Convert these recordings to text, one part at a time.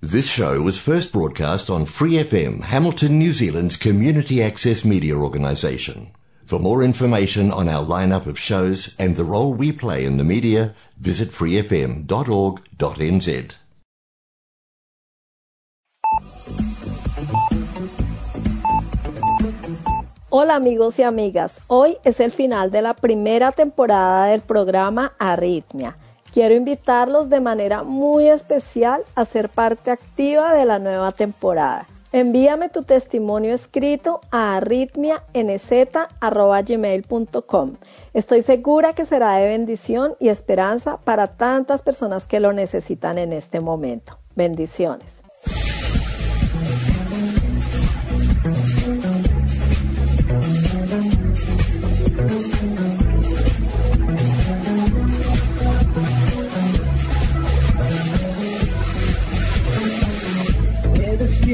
This show was first broadcast on Free FM, Hamilton, New Zealand's community access media organisation. For more information on our lineup of shows and the role we play in the media, visit freefm.org.nz. Hola amigos y amigas, hoy es el final de la primera temporada del programa Arritmia. Quiero invitarlos de manera muy especial a ser parte activa de la nueva temporada. Envíame tu testimonio escrito a arritmianz.gmail.com. Estoy segura que será de bendición y esperanza para tantas personas que lo necesitan en este momento. Bendiciones.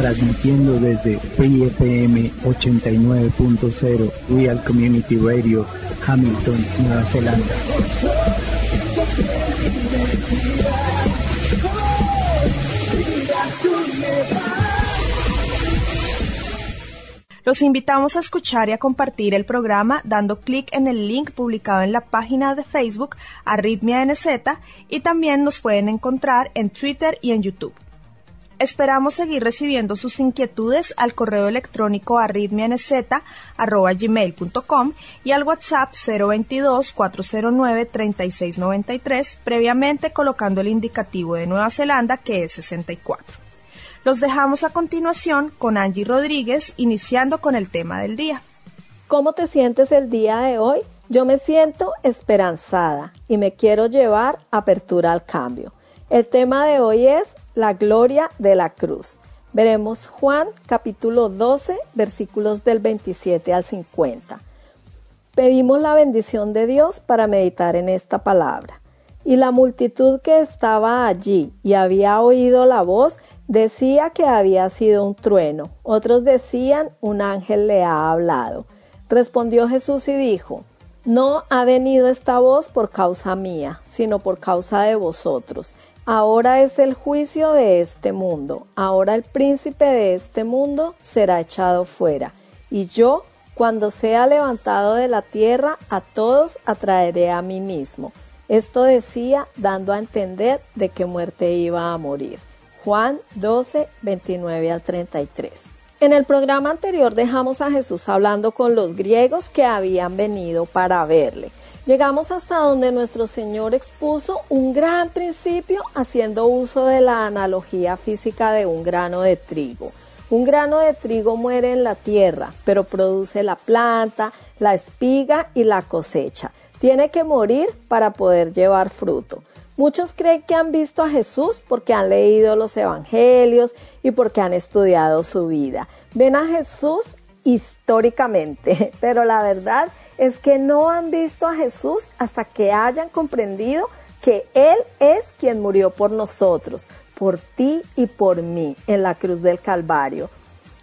transmitiendo desde Free FM 89.0 Real Community Radio, Hamilton, Nueva Zelanda. Los invitamos a escuchar y a compartir el programa dando clic en el link publicado en la página de Facebook Arritmia NZ y también nos pueden encontrar en Twitter y en YouTube. Esperamos seguir recibiendo sus inquietudes al correo electrónico arritmianz.gmail.com y al WhatsApp 022-409-3693, previamente colocando el indicativo de Nueva Zelanda que es 64. Los dejamos a continuación con Angie Rodríguez, iniciando con el tema del día. ¿Cómo te sientes el día de hoy? Yo me siento esperanzada y me quiero llevar apertura al cambio. El tema de hoy es la gloria de la cruz. Veremos Juan capítulo 12 versículos del 27 al 50. Pedimos la bendición de Dios para meditar en esta palabra. Y la multitud que estaba allí y había oído la voz decía que había sido un trueno. Otros decían un ángel le ha hablado. Respondió Jesús y dijo, no ha venido esta voz por causa mía, sino por causa de vosotros Ahora es el juicio de este mundo. Ahora el príncipe de este mundo será echado fuera. Y yo, cuando sea levantado de la tierra, a todos atraeré a mí mismo. Esto decía dando a entender de qué muerte iba a morir. Juan 12, 29 al 33. En el programa anterior dejamos a Jesús hablando con los griegos que habían venido para verle. Llegamos hasta donde nuestro Señor expuso un gran principio haciendo uso de la analogía física de un grano de trigo. Un grano de trigo muere en la tierra, pero produce la planta, la espiga y la cosecha. Tiene que morir para poder llevar fruto. Muchos creen que han visto a Jesús porque han leído los evangelios y porque han estudiado su vida. Ven a Jesús históricamente, pero la verdad es que no han visto a Jesús hasta que hayan comprendido que Él es quien murió por nosotros, por ti y por mí en la cruz del Calvario.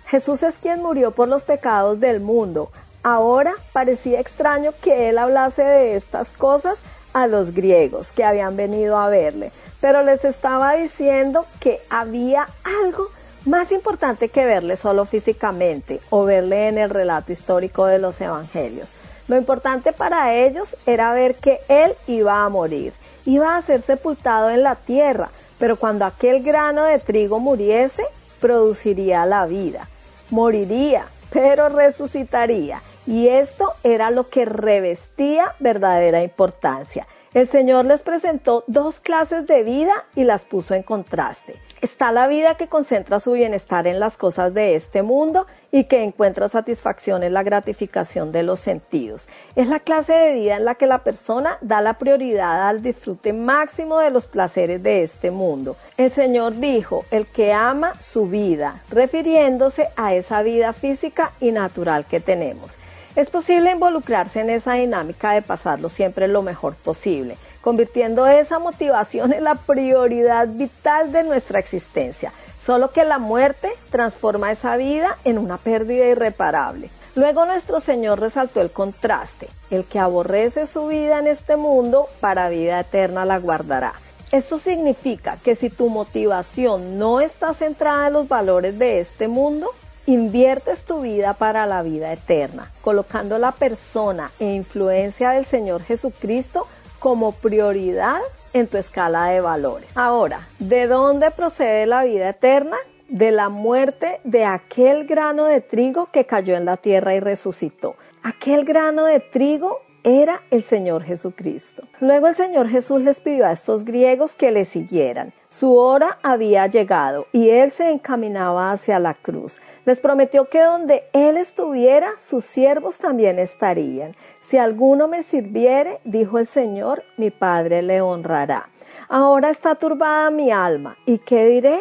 Jesús es quien murió por los pecados del mundo. Ahora parecía extraño que Él hablase de estas cosas a los griegos que habían venido a verle, pero les estaba diciendo que había algo más importante que verle solo físicamente o verle en el relato histórico de los evangelios. Lo importante para ellos era ver que Él iba a morir, iba a ser sepultado en la tierra, pero cuando aquel grano de trigo muriese, produciría la vida. Moriría, pero resucitaría. Y esto era lo que revestía verdadera importancia. El Señor les presentó dos clases de vida y las puso en contraste. Está la vida que concentra su bienestar en las cosas de este mundo y que encuentra satisfacción en la gratificación de los sentidos. Es la clase de vida en la que la persona da la prioridad al disfrute máximo de los placeres de este mundo. El Señor dijo, el que ama su vida, refiriéndose a esa vida física y natural que tenemos. Es posible involucrarse en esa dinámica de pasarlo siempre lo mejor posible convirtiendo esa motivación en la prioridad vital de nuestra existencia. Solo que la muerte transforma esa vida en una pérdida irreparable. Luego nuestro Señor resaltó el contraste. El que aborrece su vida en este mundo, para vida eterna la guardará. Esto significa que si tu motivación no está centrada en los valores de este mundo, inviertes tu vida para la vida eterna, colocando la persona e influencia del Señor Jesucristo como prioridad en tu escala de valores. Ahora, ¿de dónde procede la vida eterna? De la muerte de aquel grano de trigo que cayó en la tierra y resucitó. Aquel grano de trigo era el Señor Jesucristo. Luego el Señor Jesús les pidió a estos griegos que le siguieran. Su hora había llegado y él se encaminaba hacia la cruz. Les prometió que donde él estuviera, sus siervos también estarían. Si alguno me sirviere, dijo el Señor, mi Padre le honrará. Ahora está turbada mi alma. ¿Y qué diré?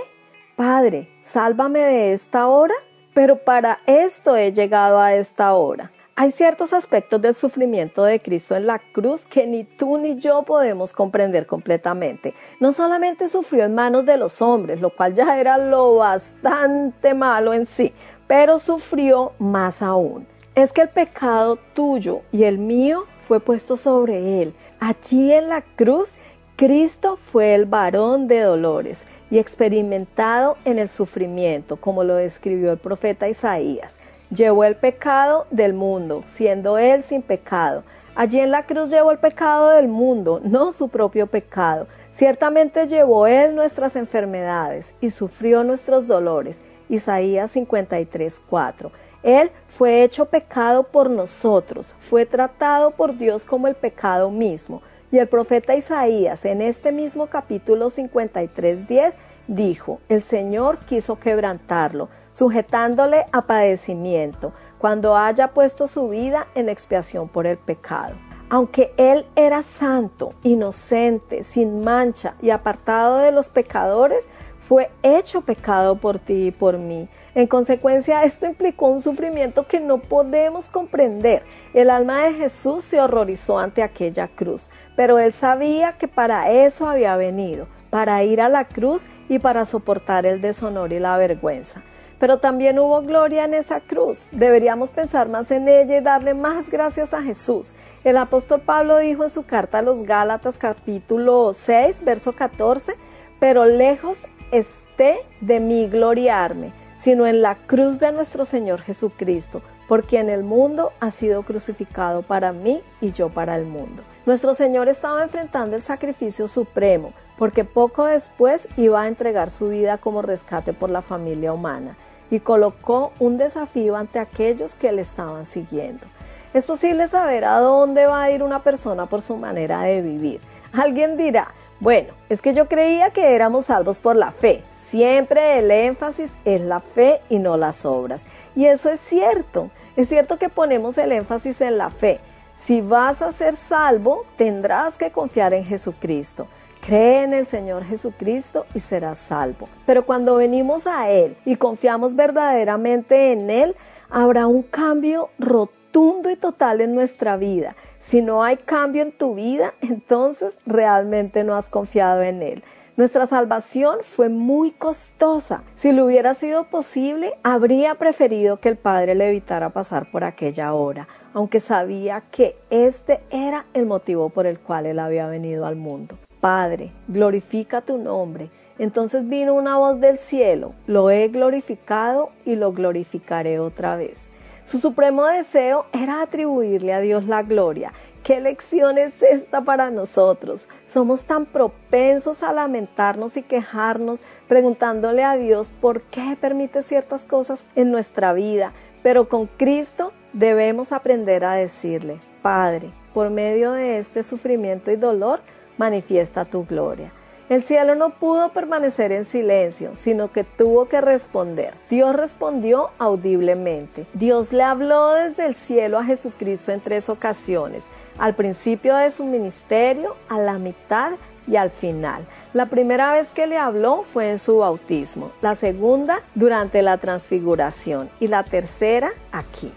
Padre, sálvame de esta hora. Pero para esto he llegado a esta hora. Hay ciertos aspectos del sufrimiento de Cristo en la cruz que ni tú ni yo podemos comprender completamente. No solamente sufrió en manos de los hombres, lo cual ya era lo bastante malo en sí, pero sufrió más aún. Es que el pecado tuyo y el mío fue puesto sobre él. Allí en la cruz, Cristo fue el varón de dolores y experimentado en el sufrimiento, como lo describió el profeta Isaías. Llevó el pecado del mundo, siendo él sin pecado. Allí en la cruz llevó el pecado del mundo, no su propio pecado. Ciertamente llevó él nuestras enfermedades y sufrió nuestros dolores. Isaías 53, 4. Él fue hecho pecado por nosotros, fue tratado por Dios como el pecado mismo. Y el profeta Isaías en este mismo capítulo 53, 10 dijo, el Señor quiso quebrantarlo sujetándole a padecimiento, cuando haya puesto su vida en expiación por el pecado. Aunque él era santo, inocente, sin mancha y apartado de los pecadores, fue hecho pecado por ti y por mí. En consecuencia, esto implicó un sufrimiento que no podemos comprender. El alma de Jesús se horrorizó ante aquella cruz, pero él sabía que para eso había venido, para ir a la cruz y para soportar el deshonor y la vergüenza. Pero también hubo gloria en esa cruz. Deberíamos pensar más en ella y darle más gracias a Jesús. El apóstol Pablo dijo en su carta a los Gálatas capítulo 6, verso 14, pero lejos esté de mí gloriarme, sino en la cruz de nuestro Señor Jesucristo, por quien el mundo ha sido crucificado para mí y yo para el mundo. Nuestro Señor estaba enfrentando el sacrificio supremo, porque poco después iba a entregar su vida como rescate por la familia humana y colocó un desafío ante aquellos que le estaban siguiendo. Es posible saber a dónde va a ir una persona por su manera de vivir. Alguien dirá, bueno, es que yo creía que éramos salvos por la fe. Siempre el énfasis es la fe y no las obras. Y eso es cierto. Es cierto que ponemos el énfasis en la fe. Si vas a ser salvo, tendrás que confiar en Jesucristo. Cree en el Señor Jesucristo y serás salvo. Pero cuando venimos a Él y confiamos verdaderamente en Él, habrá un cambio rotundo y total en nuestra vida. Si no hay cambio en tu vida, entonces realmente no has confiado en Él. Nuestra salvación fue muy costosa. Si lo hubiera sido posible, habría preferido que el Padre le evitara pasar por aquella hora, aunque sabía que este era el motivo por el cual Él había venido al mundo. Padre, glorifica tu nombre. Entonces vino una voz del cielo, lo he glorificado y lo glorificaré otra vez. Su supremo deseo era atribuirle a Dios la gloria. ¿Qué lección es esta para nosotros? Somos tan propensos a lamentarnos y quejarnos preguntándole a Dios por qué permite ciertas cosas en nuestra vida, pero con Cristo debemos aprender a decirle, Padre, por medio de este sufrimiento y dolor, manifiesta tu gloria. El cielo no pudo permanecer en silencio, sino que tuvo que responder. Dios respondió audiblemente. Dios le habló desde el cielo a Jesucristo en tres ocasiones, al principio de su ministerio, a la mitad y al final. La primera vez que le habló fue en su bautismo, la segunda durante la transfiguración y la tercera aquí.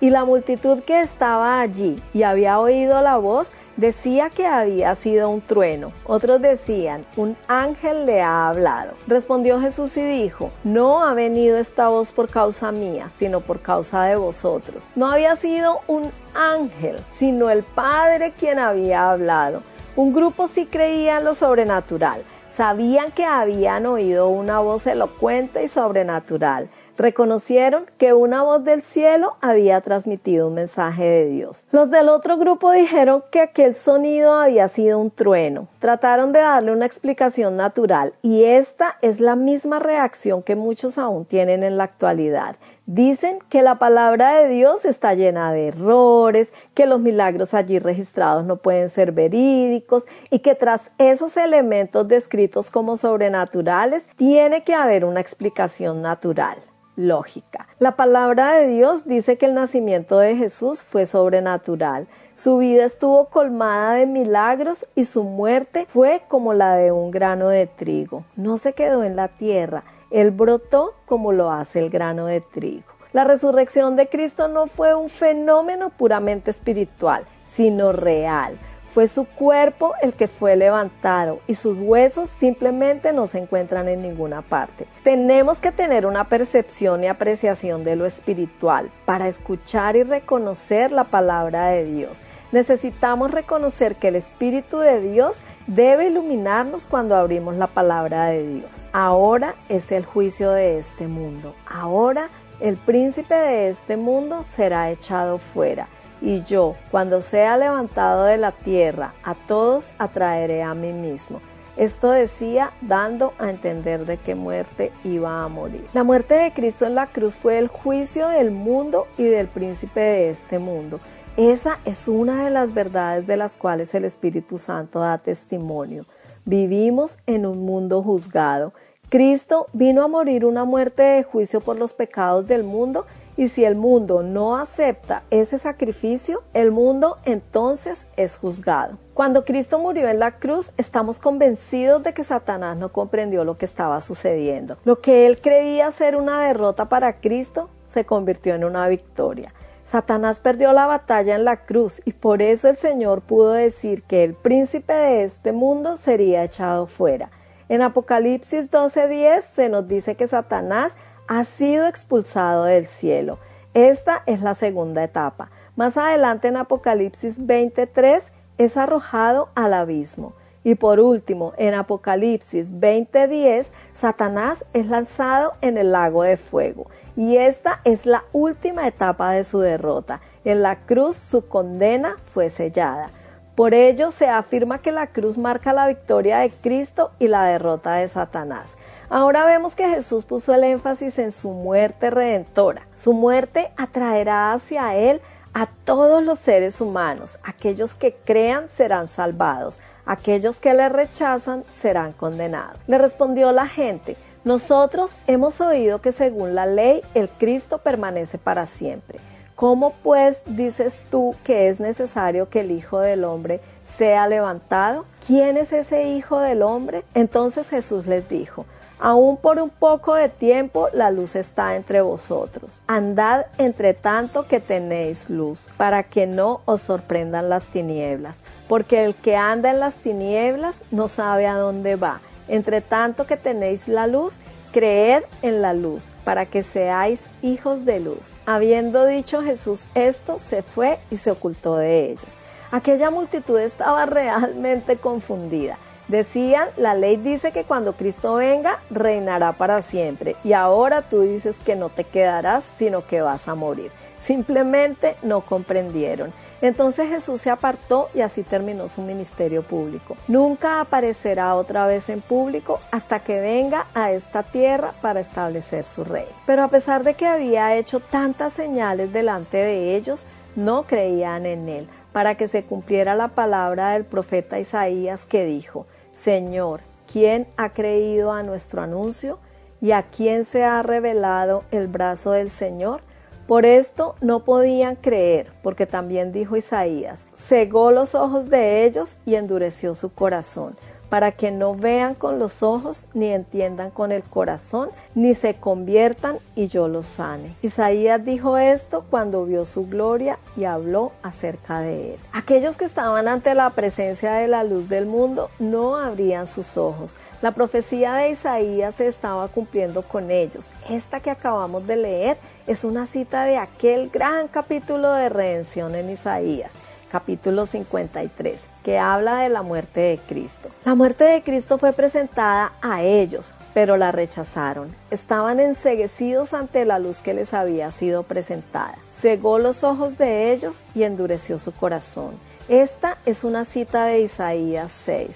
Y la multitud que estaba allí y había oído la voz decía que había sido un trueno. Otros decían, un ángel le ha hablado. Respondió Jesús y dijo, no ha venido esta voz por causa mía, sino por causa de vosotros. No había sido un ángel, sino el Padre quien había hablado. Un grupo sí creía en lo sobrenatural. Sabían que habían oído una voz elocuente y sobrenatural reconocieron que una voz del cielo había transmitido un mensaje de Dios. Los del otro grupo dijeron que aquel sonido había sido un trueno. Trataron de darle una explicación natural y esta es la misma reacción que muchos aún tienen en la actualidad. Dicen que la palabra de Dios está llena de errores, que los milagros allí registrados no pueden ser verídicos y que tras esos elementos descritos como sobrenaturales tiene que haber una explicación natural lógica. La palabra de Dios dice que el nacimiento de Jesús fue sobrenatural. Su vida estuvo colmada de milagros y su muerte fue como la de un grano de trigo. No se quedó en la tierra, él brotó como lo hace el grano de trigo. La resurrección de Cristo no fue un fenómeno puramente espiritual, sino real. Fue su cuerpo el que fue levantado y sus huesos simplemente no se encuentran en ninguna parte. Tenemos que tener una percepción y apreciación de lo espiritual para escuchar y reconocer la palabra de Dios. Necesitamos reconocer que el Espíritu de Dios debe iluminarnos cuando abrimos la palabra de Dios. Ahora es el juicio de este mundo. Ahora el príncipe de este mundo será echado fuera y yo, cuando sea levantado de la tierra, a todos atraeré a mí mismo. Esto decía dando a entender de qué muerte iba a morir. La muerte de Cristo en la cruz fue el juicio del mundo y del príncipe de este mundo. Esa es una de las verdades de las cuales el Espíritu Santo da testimonio. Vivimos en un mundo juzgado. Cristo vino a morir una muerte de juicio por los pecados del mundo y si el mundo no acepta ese sacrificio, el mundo entonces es juzgado. Cuando Cristo murió en la cruz, estamos convencidos de que Satanás no comprendió lo que estaba sucediendo. Lo que él creía ser una derrota para Cristo se convirtió en una victoria. Satanás perdió la batalla en la cruz y por eso el Señor pudo decir que el príncipe de este mundo sería echado fuera. En Apocalipsis 12:10 se nos dice que Satanás ha sido expulsado del cielo. Esta es la segunda etapa. Más adelante en Apocalipsis 23 es arrojado al abismo. Y por último, en Apocalipsis 20:10, Satanás es lanzado en el lago de fuego. Y esta es la última etapa de su derrota. En la cruz su condena fue sellada. Por ello se afirma que la cruz marca la victoria de Cristo y la derrota de Satanás. Ahora vemos que Jesús puso el énfasis en su muerte redentora. Su muerte atraerá hacia Él a todos los seres humanos. Aquellos que crean serán salvados. Aquellos que le rechazan serán condenados. Le respondió la gente, nosotros hemos oído que según la ley el Cristo permanece para siempre. ¿Cómo pues dices tú que es necesario que el Hijo del Hombre sea levantado? ¿Quién es ese Hijo del Hombre? Entonces Jesús les dijo, Aún por un poco de tiempo la luz está entre vosotros. Andad entre tanto que tenéis luz, para que no os sorprendan las tinieblas, porque el que anda en las tinieblas no sabe a dónde va. Entre tanto que tenéis la luz, creed en la luz, para que seáis hijos de luz. Habiendo dicho Jesús esto, se fue y se ocultó de ellos. Aquella multitud estaba realmente confundida Decían, la ley dice que cuando Cristo venga, reinará para siempre. Y ahora tú dices que no te quedarás, sino que vas a morir. Simplemente no comprendieron. Entonces Jesús se apartó y así terminó su ministerio público. Nunca aparecerá otra vez en público hasta que venga a esta tierra para establecer su rey. Pero a pesar de que había hecho tantas señales delante de ellos, no creían en él, para que se cumpliera la palabra del profeta Isaías que dijo, Señor, quién ha creído a nuestro anuncio y a quién se ha revelado el brazo del Señor? Por esto no podían creer, porque también dijo Isaías, cegó los ojos de ellos y endureció su corazón, para que no vean con los ojos, ni entiendan con el corazón, ni se conviertan y yo los sane. Isaías dijo esto cuando vio su gloria y habló acerca de él. Aquellos que estaban ante la presencia de la luz del mundo no abrían sus ojos, la profecía de Isaías se estaba cumpliendo con ellos. Esta que acabamos de leer es una cita de aquel gran capítulo de redención en Isaías, capítulo 53, que habla de la muerte de Cristo. La muerte de Cristo fue presentada a ellos, pero la rechazaron. Estaban enseguecidos ante la luz que les había sido presentada. Cegó los ojos de ellos y endureció su corazón. Esta es una cita de Isaías 6.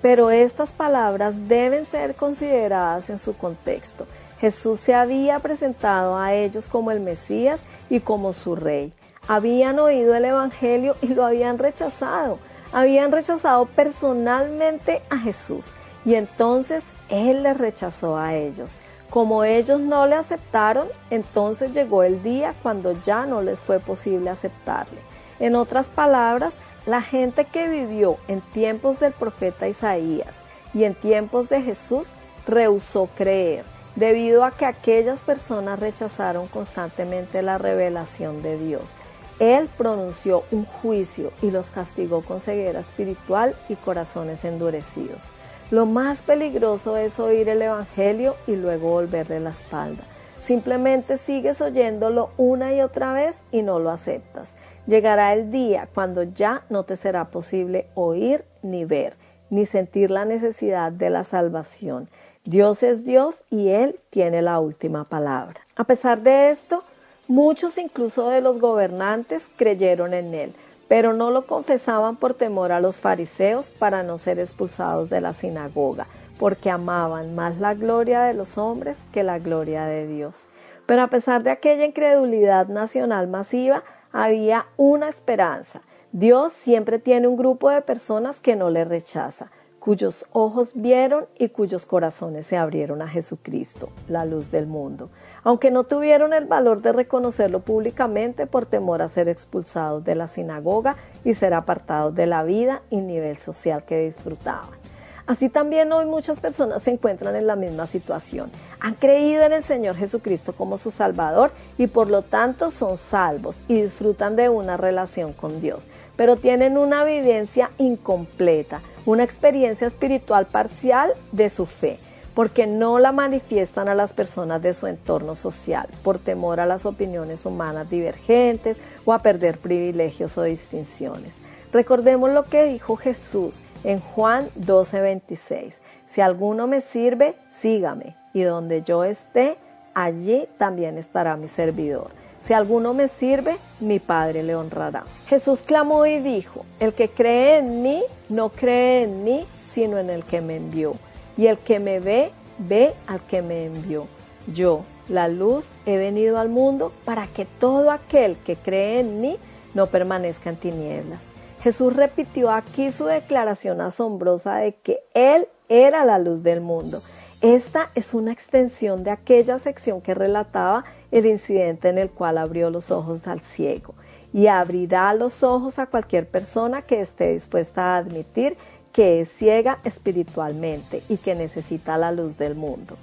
Pero estas palabras deben ser consideradas en su contexto. Jesús se había presentado a ellos como el Mesías y como su rey. Habían oído el Evangelio y lo habían rechazado. Habían rechazado personalmente a Jesús y entonces Él les rechazó a ellos. Como ellos no le aceptaron, entonces llegó el día cuando ya no les fue posible aceptarle. En otras palabras, la gente que vivió en tiempos del profeta Isaías y en tiempos de Jesús rehusó creer, debido a que aquellas personas rechazaron constantemente la revelación de Dios. Él pronunció un juicio y los castigó con ceguera espiritual y corazones endurecidos. Lo más peligroso es oír el Evangelio y luego volverle la espalda. Simplemente sigues oyéndolo una y otra vez y no lo aceptas. Llegará el día cuando ya no te será posible oír ni ver, ni sentir la necesidad de la salvación. Dios es Dios y Él tiene la última palabra. A pesar de esto, muchos incluso de los gobernantes creyeron en Él, pero no lo confesaban por temor a los fariseos para no ser expulsados de la sinagoga, porque amaban más la gloria de los hombres que la gloria de Dios. Pero a pesar de aquella incredulidad nacional masiva, había una esperanza. Dios siempre tiene un grupo de personas que no le rechaza, cuyos ojos vieron y cuyos corazones se abrieron a Jesucristo, la luz del mundo, aunque no tuvieron el valor de reconocerlo públicamente por temor a ser expulsados de la sinagoga y ser apartados de la vida y nivel social que disfrutaban. Así también hoy muchas personas se encuentran en la misma situación. Han creído en el Señor Jesucristo como su Salvador y por lo tanto son salvos y disfrutan de una relación con Dios, pero tienen una vivencia incompleta, una experiencia espiritual parcial de su fe porque no la manifiestan a las personas de su entorno social, por temor a las opiniones humanas divergentes o a perder privilegios o distinciones. Recordemos lo que dijo Jesús en Juan 12:26. Si alguno me sirve, sígame, y donde yo esté, allí también estará mi servidor. Si alguno me sirve, mi Padre le honrará. Jesús clamó y dijo, el que cree en mí, no cree en mí, sino en el que me envió. Y el que me ve, ve al que me envió. Yo, la luz, he venido al mundo para que todo aquel que cree en mí no permanezca en tinieblas. Jesús repitió aquí su declaración asombrosa de que Él era la luz del mundo. Esta es una extensión de aquella sección que relataba el incidente en el cual abrió los ojos al ciego y abrirá los ojos a cualquier persona que esté dispuesta a admitir que es ciega espiritualmente y que necesita la luz del mundo.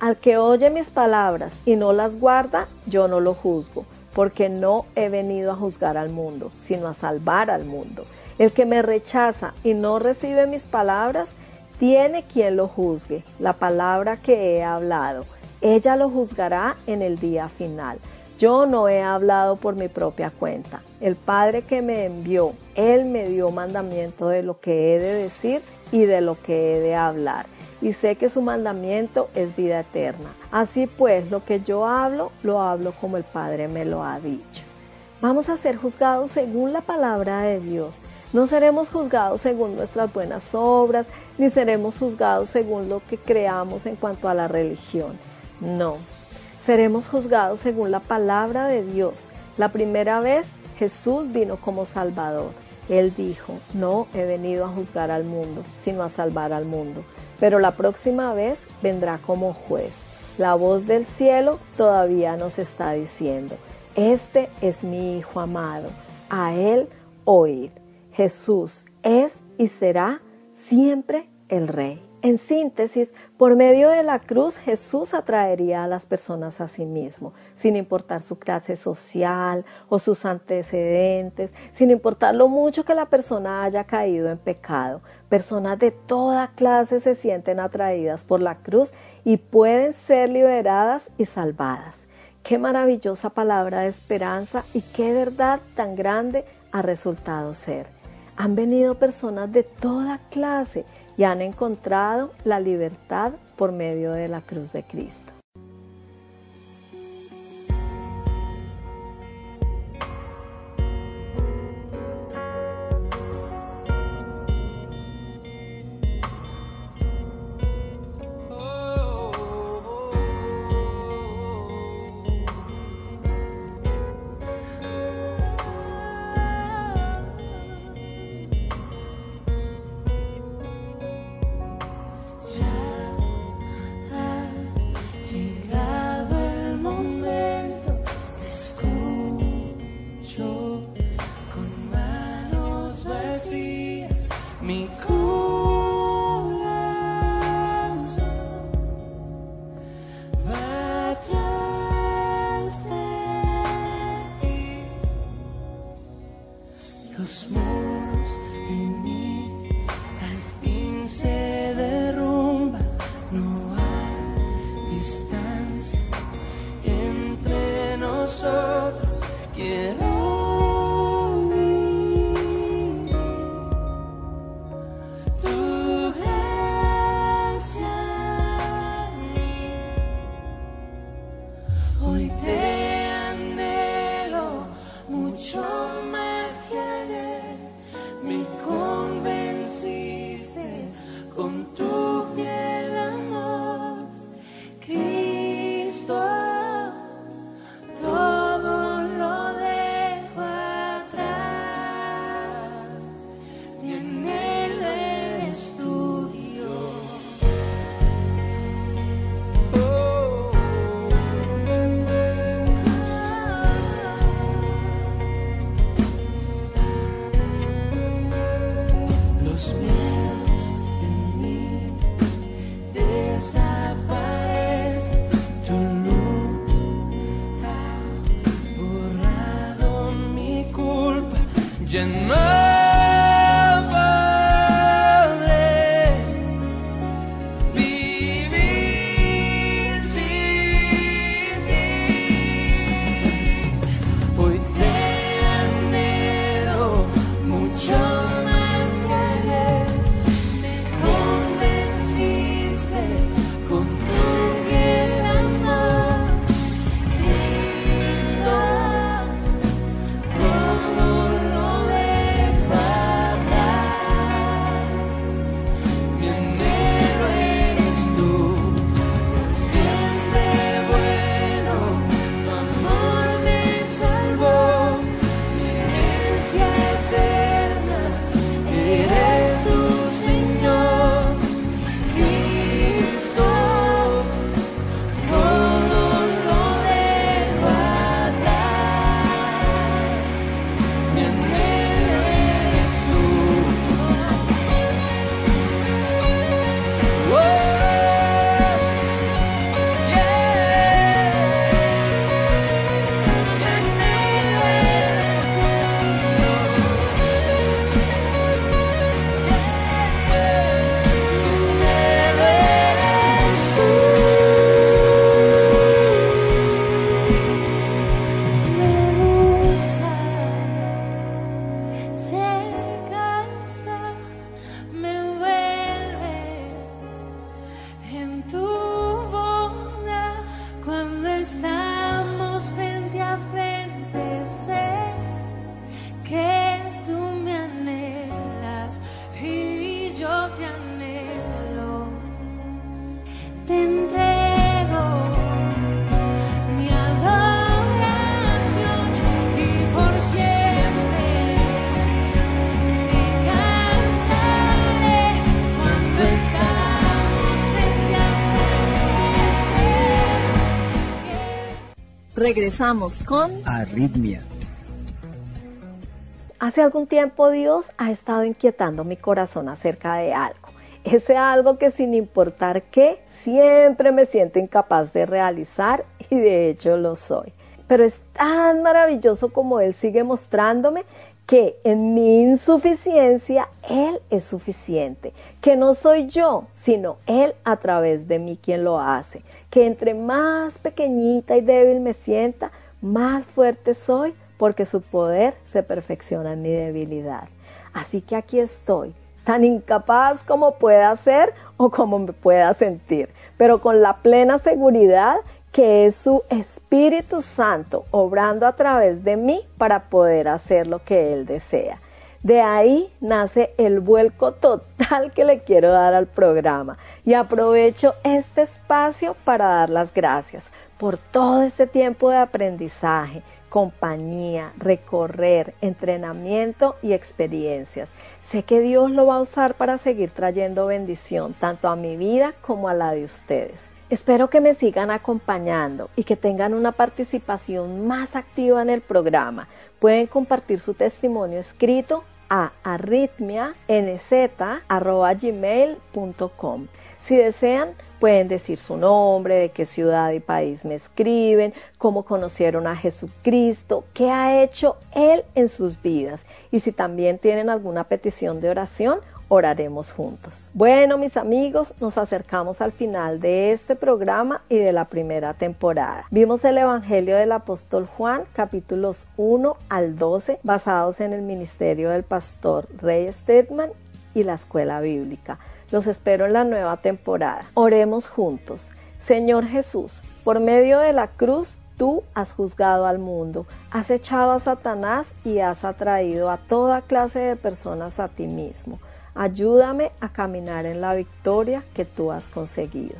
Al que oye mis palabras y no las guarda, yo no lo juzgo porque no he venido a juzgar al mundo, sino a salvar al mundo. El que me rechaza y no recibe mis palabras, tiene quien lo juzgue, la palabra que he hablado. Ella lo juzgará en el día final. Yo no he hablado por mi propia cuenta. El Padre que me envió, Él me dio mandamiento de lo que he de decir y de lo que he de hablar y sé que su mandamiento es vida eterna. Así pues, lo que yo hablo, lo hablo como el Padre me lo ha dicho. Vamos a ser juzgados según la palabra de Dios. No seremos juzgados según nuestras buenas obras, ni seremos juzgados según lo que creamos en cuanto a la religión. No, seremos juzgados según la palabra de Dios. La primera vez Jesús vino como Salvador. Él dijo, no he venido a juzgar al mundo, sino a salvar al mundo. pero la próxima vez vendrá como juez. La voz del cielo todavía nos está diciendo, este es mi Hijo amado, a Él oíd. Jesús es y será siempre el Rey. En síntesis, por medio de la cruz Jesús atraería a las personas a sí mismo, sin importar su clase social o sus antecedentes, sin importar lo mucho que la persona haya caído en pecado. Personas de toda clase se sienten atraídas por la cruz y pueden ser liberadas y salvadas. Qué maravillosa palabra de esperanza y qué verdad tan grande ha resultado ser. Han venido personas de toda clase y han encontrado la libertad por medio de la cruz de Cristo. Regresamos con Arritmia. Hace algún tiempo Dios ha estado inquietando mi corazón acerca de algo. Ese algo que sin importar qué, siempre me siento incapaz de realizar y de hecho lo soy. Pero es tan maravilloso como Él sigue mostrándome que en mi insuficiencia Él es suficiente, que no soy yo, sino Él a través de mí quien lo hace, que entre más pequeñita y débil me sienta, más fuerte soy porque su poder se perfecciona en mi debilidad. Así que aquí estoy, tan incapaz como pueda ser o como me pueda sentir, pero con la plena seguridad que es su Espíritu Santo obrando a través de mí para poder hacer lo que Él desea. De ahí nace el vuelco total que le quiero dar al programa y aprovecho este espacio para dar las gracias por todo este tiempo de aprendizaje, compañía, recorrer, entrenamiento y experiencias. Sé que Dios lo va a usar para seguir trayendo bendición tanto a mi vida como a la de ustedes. Espero que me sigan acompañando y que tengan una participación más activa en el programa. Pueden compartir su testimonio escrito a arritmianz.gmail.com. Si desean, pueden decir su nombre, de qué ciudad y país me escriben, cómo conocieron a Jesucristo, qué ha hecho Él en sus vidas. Y si también tienen alguna petición de oración, oraremos juntos. Bueno, mis amigos, nos acercamos al final de este programa y de la primera temporada. Vimos el Evangelio del apóstol Juan, capítulos 1 al 12, basados en el ministerio del pastor Rey Stedman y la escuela bíblica. Los espero en la nueva temporada. Oremos juntos. Señor Jesús, por medio de la cruz Tú has juzgado al mundo, has echado a Satanás y has atraído a toda clase de personas a ti mismo. Ayúdame a caminar en la victoria que tú has conseguido.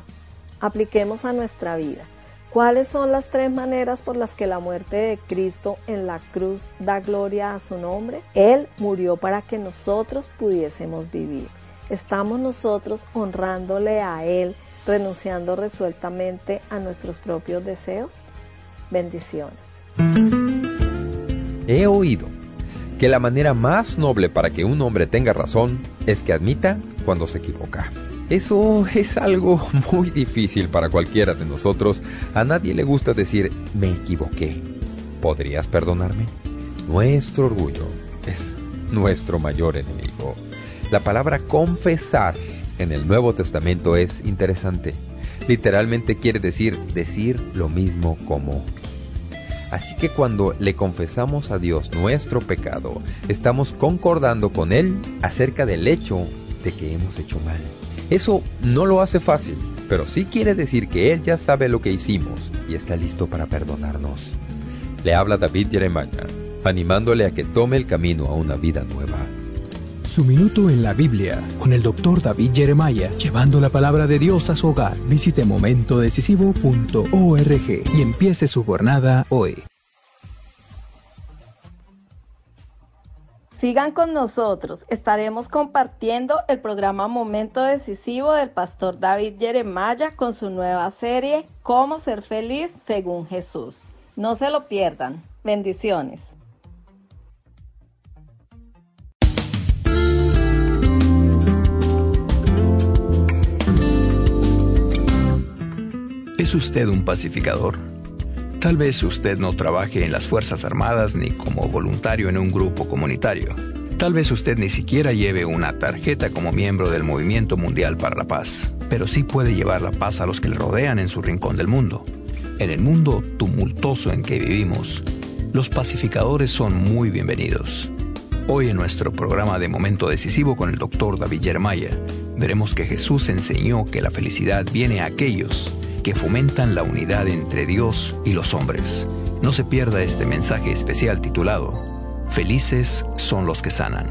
Apliquemos a nuestra vida. ¿Cuáles son las tres maneras por las que la muerte de Cristo en la cruz da gloria a su nombre? Él murió para que nosotros pudiésemos vivir. ¿Estamos nosotros honrándole a Él, renunciando resueltamente a nuestros propios deseos? Bendiciones. He oído que la manera más noble para que un hombre tenga razón es que admita cuando se equivoca. Eso es algo muy difícil para cualquiera de nosotros. A nadie le gusta decir me equivoqué. ¿Podrías perdonarme? Nuestro orgullo es nuestro mayor enemigo. La palabra confesar en el Nuevo Testamento es interesante. Literalmente quiere decir decir lo mismo como Así que cuando le confesamos a Dios nuestro pecado, estamos concordando con Él acerca del hecho de que hemos hecho mal. Eso no lo hace fácil, pero sí quiere decir que Él ya sabe lo que hicimos y está listo para perdonarnos. Le habla David Jeremiah, animándole a que tome el camino a una vida nueva. Su minuto en la Biblia con el doctor David Jeremiah, llevando la palabra de Dios a su hogar. Visite momentodecisivo.org y empiece su jornada hoy. Sigan con nosotros, estaremos compartiendo el programa Momento Decisivo del pastor David Jeremiah con su nueva serie Cómo ser feliz según Jesús. No se lo pierdan. Bendiciones. ¿Es usted un pacificador? Tal vez usted no trabaje en las Fuerzas Armadas ni como voluntario en un grupo comunitario. Tal vez usted ni siquiera lleve una tarjeta como miembro del Movimiento Mundial para la Paz, pero sí puede llevar la paz a los que le rodean en su rincón del mundo. En el mundo tumultuoso en que vivimos, los pacificadores son muy bienvenidos. Hoy en nuestro programa de Momento Decisivo con el Dr. David Jeremiah, veremos que Jesús enseñó que la felicidad viene a aquellos que fomentan la unidad entre Dios y los hombres. No se pierda este mensaje especial titulado Felices son los que sanan.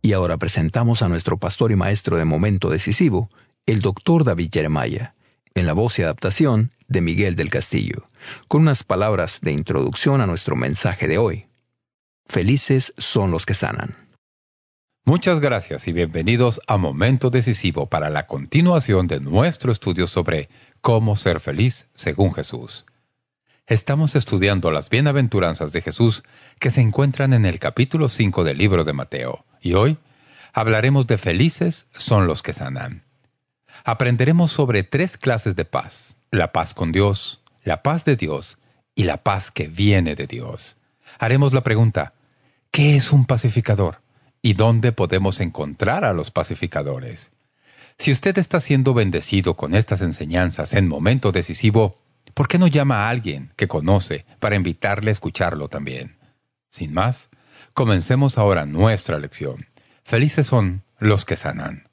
Y ahora presentamos a nuestro pastor y maestro de momento decisivo, el doctor David Jeremiah, en la voz y adaptación de Miguel del Castillo, con unas palabras de introducción a nuestro mensaje de hoy. Felices son los que sanan. Muchas gracias y bienvenidos a Momento Decisivo para la continuación de nuestro estudio sobre cómo ser feliz según Jesús. Estamos estudiando las bienaventuranzas de Jesús que se encuentran en el capítulo 5 del libro de Mateo, y hoy hablaremos de felices son los que sanan. Aprenderemos sobre tres clases de paz, la paz con Dios, la paz de Dios y la paz que viene de Dios. Haremos la pregunta, ¿qué es un pacificador? ¿Y dónde podemos encontrar a los pacificadores? Si usted está siendo bendecido con estas enseñanzas en momento decisivo, ¿por qué no llama a alguien que conoce para invitarle a escucharlo también? Sin más, comencemos ahora nuestra lección. Felices son los que sanan.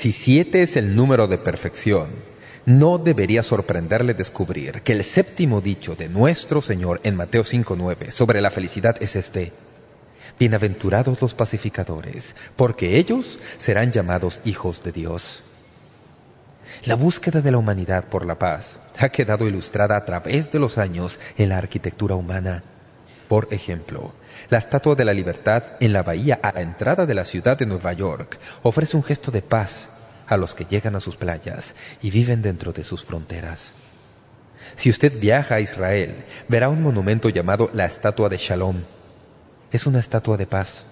Si siete es el número de perfección, no debería sorprenderle descubrir que el séptimo dicho de nuestro Señor en Mateo 5.9 sobre la felicidad es este. Bienaventurados los pacificadores, porque ellos serán llamados hijos de Dios. La búsqueda de la humanidad por la paz ha quedado ilustrada a través de los años en la arquitectura humana. Por ejemplo, la Estatua de la Libertad en la bahía a la entrada de la ciudad de Nueva York ofrece un gesto de paz a los que llegan a sus playas y viven dentro de sus fronteras. Si usted viaja a Israel, verá un monumento llamado la Estatua de Shalom. Es una estatua de paz.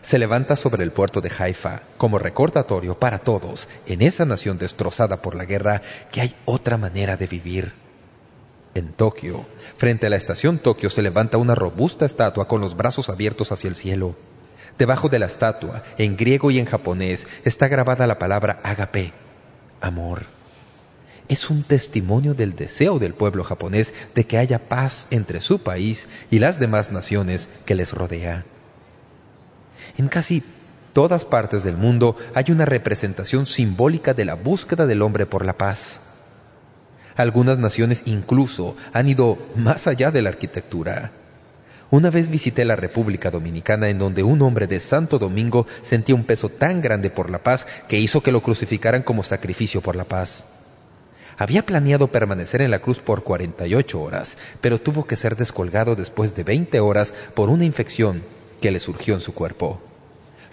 Se levanta sobre el puerto de Haifa como recordatorio para todos en esa nación destrozada por la guerra que hay otra manera de vivir. En Tokio, frente a la estación Tokio se levanta una robusta estatua con los brazos abiertos hacia el cielo. Debajo de la estatua, en griego y en japonés, está grabada la palabra agape, amor. Es un testimonio del deseo del pueblo japonés de que haya paz entre su país y las demás naciones que les rodea. En casi todas partes del mundo hay una representación simbólica de la búsqueda del hombre por la paz. Algunas naciones incluso han ido más allá de la arquitectura. Una vez visité la República Dominicana en donde un hombre de Santo Domingo sentía un peso tan grande por la paz que hizo que lo crucificaran como sacrificio por la paz. Había planeado permanecer en la cruz por 48 horas, pero tuvo que ser descolgado después de 20 horas por una infección que le surgió en su cuerpo.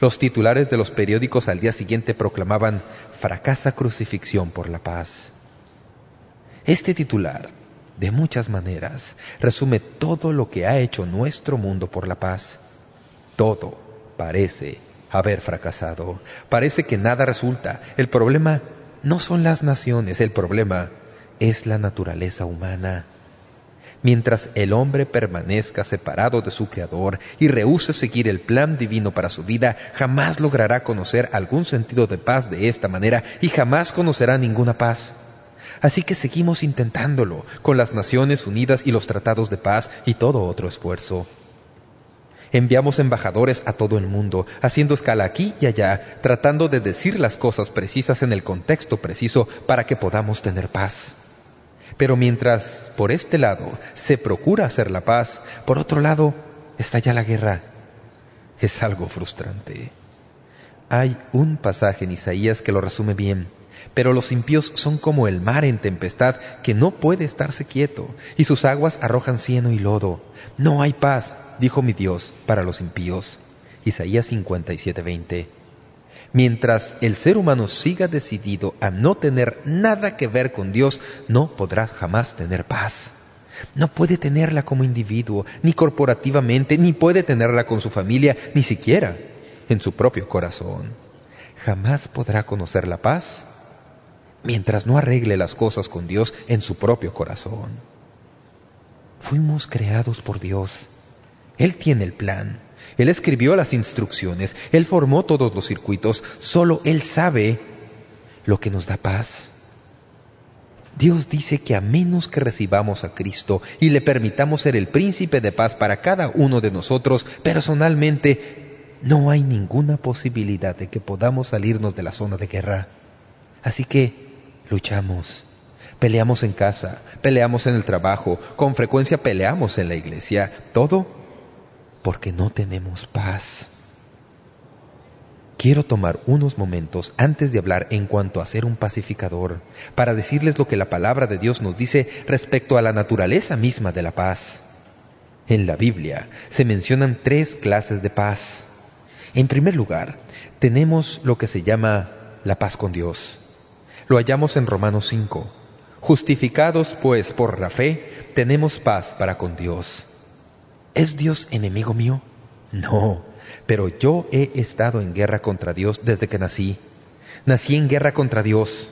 Los titulares de los periódicos al día siguiente proclamaban «Fracasa crucifixión por la paz». Este titular, de muchas maneras, resume todo lo que ha hecho nuestro mundo por la paz. Todo parece haber fracasado. Parece que nada resulta. El problema no son las naciones, el problema es la naturaleza humana. Mientras el hombre permanezca separado de su Creador y rehúse seguir el plan divino para su vida, jamás logrará conocer algún sentido de paz de esta manera y jamás conocerá ninguna paz. Así que seguimos intentándolo con las Naciones Unidas y los tratados de paz y todo otro esfuerzo. Enviamos embajadores a todo el mundo, haciendo escala aquí y allá, tratando de decir las cosas precisas en el contexto preciso para que podamos tener paz. Pero mientras por este lado se procura hacer la paz, por otro lado estalla la guerra. Es algo frustrante. Hay un pasaje en Isaías que lo resume bien. Pero los impíos son como el mar en tempestad que no puede estarse quieto, y sus aguas arrojan cieno y lodo. No hay paz, dijo mi Dios, para los impíos. Isaías 57:20. Mientras el ser humano siga decidido a no tener nada que ver con Dios, no podrás jamás tener paz. No puede tenerla como individuo, ni corporativamente, ni puede tenerla con su familia, ni siquiera en su propio corazón. Jamás podrá conocer la paz mientras no arregle las cosas con Dios en su propio corazón. Fuimos creados por Dios. Él tiene el plan. Él escribió las instrucciones. Él formó todos los circuitos. Solo Él sabe lo que nos da paz. Dios dice que a menos que recibamos a Cristo y le permitamos ser el príncipe de paz para cada uno de nosotros personalmente, no hay ninguna posibilidad de que podamos salirnos de la zona de guerra. Así que luchamos, Peleamos en casa, peleamos en el trabajo, con frecuencia peleamos en la iglesia. Todo porque no tenemos paz. Quiero tomar unos momentos antes de hablar en cuanto a ser un pacificador, para decirles lo que la palabra de Dios nos dice respecto a la naturaleza misma de la paz. En la Biblia se mencionan tres clases de paz. En primer lugar, tenemos lo que se llama la paz con Dios. Lo hallamos en Romanos 5. Justificados, pues, por la fe, tenemos paz para con Dios. ¿Es Dios enemigo mío? No pero yo he estado en guerra contra Dios desde que nací. Nací en guerra contra Dios.